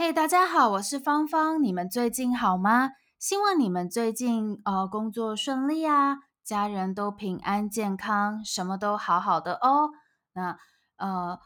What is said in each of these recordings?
嘿大家好，我是芳芳，你们最近好吗？希望你们最近呃工作顺利啊，家人都平安健康，什么都好好的哦。那呃，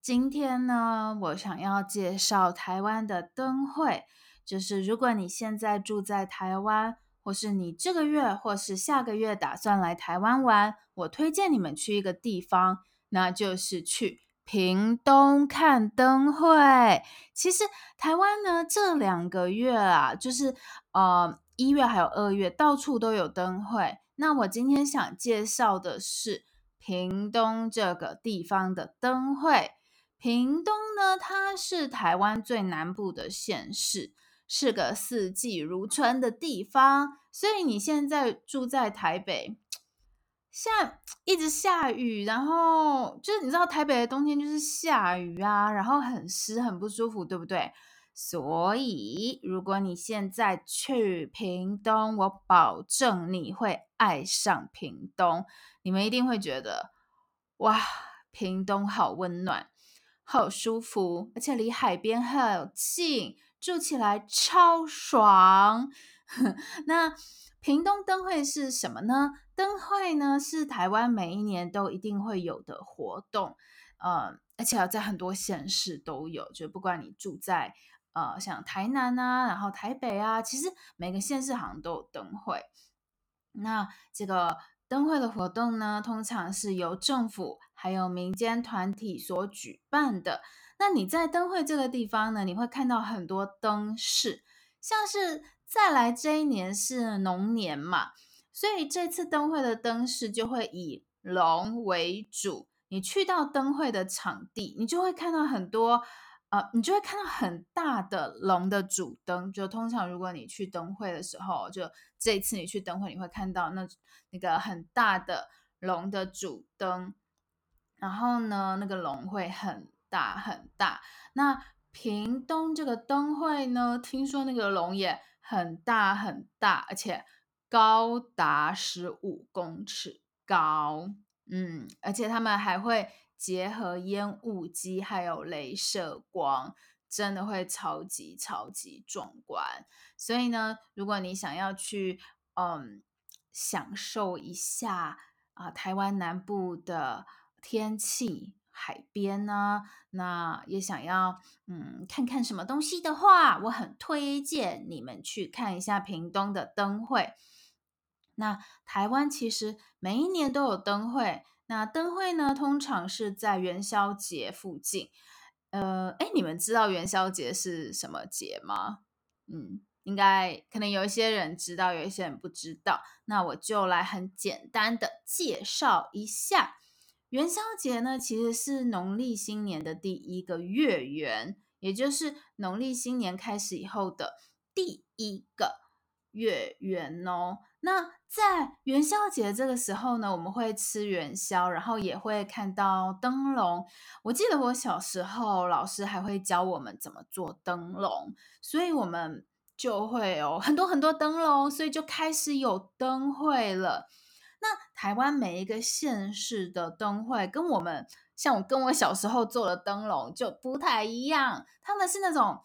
今天呢，我想要介绍台湾的灯会，就是如果你现在住在台湾，或是你这个月或是下个月打算来台湾玩，我推荐你们去一个地方，那就是去。屏东看灯会，其实台湾呢这两个月啊，就是呃一月还有二月，到处都有灯会。那我今天想介绍的是屏东这个地方的灯会。屏东呢，它是台湾最南部的县市，是个四季如春的地方。所以你现在住在台北。下一直下雨，然后就是你知道台北的冬天就是下雨啊，然后很湿很不舒服，对不对？所以如果你现在去屏东，我保证你会爱上屏东。你们一定会觉得哇，屏东好温暖，好舒服，而且离海边很近，住起来超爽。那屏东灯会是什么呢？灯会呢是台湾每一年都一定会有的活动，呃，而且在很多县市都有，就不管你住在呃像台南啊，然后台北啊，其实每个县市好像都有灯会。那这个灯会的活动呢，通常是由政府还有民间团体所举办的。那你在灯会这个地方呢，你会看到很多灯饰，像是。再来这一年是龙年嘛，所以这次灯会的灯饰就会以龙为主。你去到灯会的场地，你就会看到很多，呃，你就会看到很大的龙的主灯。就通常如果你去灯会的时候，就这次你去灯会，你会看到那那个很大的龙的主灯。然后呢，那个龙会很大很大。那屏东这个灯会呢，听说那个龙也。很大很大，而且高达十五公尺高，嗯，而且他们还会结合烟雾机还有镭射光，真的会超级超级壮观。所以呢，如果你想要去，嗯，享受一下啊，台湾南部的天气。海边呢，那也想要嗯看看什么东西的话，我很推荐你们去看一下屏东的灯会。那台湾其实每一年都有灯会，那灯会呢通常是在元宵节附近。呃，诶，你们知道元宵节是什么节吗？嗯，应该可能有一些人知道，有一些人不知道。那我就来很简单的介绍一下。元宵节呢，其实是农历新年的第一个月圆，也就是农历新年开始以后的第一个月圆哦。那在元宵节这个时候呢，我们会吃元宵，然后也会看到灯笼。我记得我小时候，老师还会教我们怎么做灯笼，所以我们就会有很多很多灯笼，所以就开始有灯会了。那台湾每一个县市的灯会，跟我们像我跟我小时候做的灯笼就不太一样。他们是那种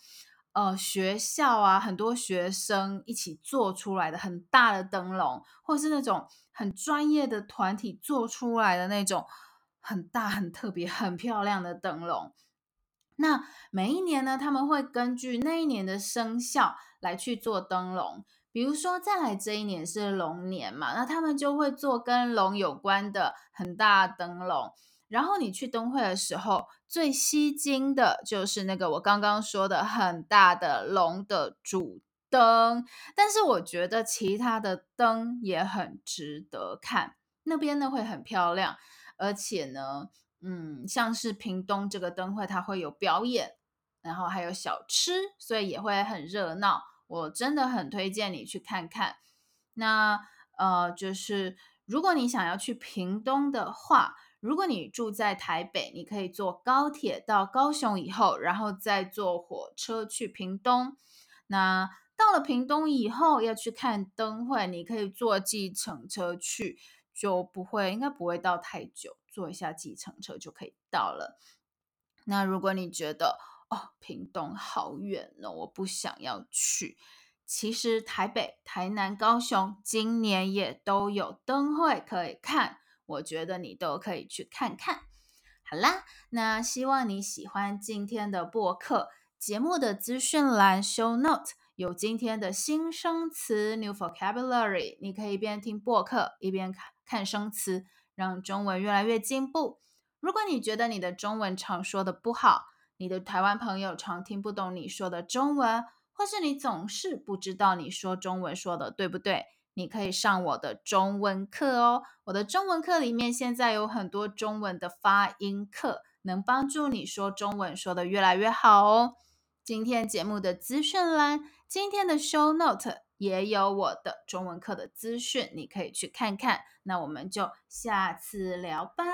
呃学校啊，很多学生一起做出来的很大的灯笼，或是那种很专业的团体做出来的那种很大、很特别、很漂亮的灯笼。那每一年呢，他们会根据那一年的生肖来去做灯笼。比如说，再来这一年是龙年嘛，那他们就会做跟龙有关的很大灯笼。然后你去灯会的时候，最吸睛的就是那个我刚刚说的很大的龙的主灯。但是我觉得其他的灯也很值得看，那边呢会很漂亮，而且呢，嗯，像是屏东这个灯会，它会有表演，然后还有小吃，所以也会很热闹。我真的很推荐你去看看。那呃，就是如果你想要去屏东的话，如果你住在台北，你可以坐高铁到高雄以后，然后再坐火车去屏东。那到了屏东以后要去看灯会，你可以坐计程车去，就不会，应该不会到太久，坐一下计程车就可以到了。那如果你觉得哦，屏东好远哦，我不想要去。其实台北、台南、高雄今年也都有灯会可以看，我觉得你都可以去看看。好啦，那希望你喜欢今天的播客。节目的资讯栏 show note 有今天的新生词 new vocabulary，你可以一边听播客一边看看生词，让中文越来越进步。如果你觉得你的中文常说的不好，你的台湾朋友常听不懂你说的中文。或是你总是不知道你说中文说的对不对？你可以上我的中文课哦。我的中文课里面现在有很多中文的发音课，能帮助你说中文说得越来越好哦。今天节目的资讯栏，今天的 show note 也有我的中文课的资讯，你可以去看看。那我们就下次聊吧。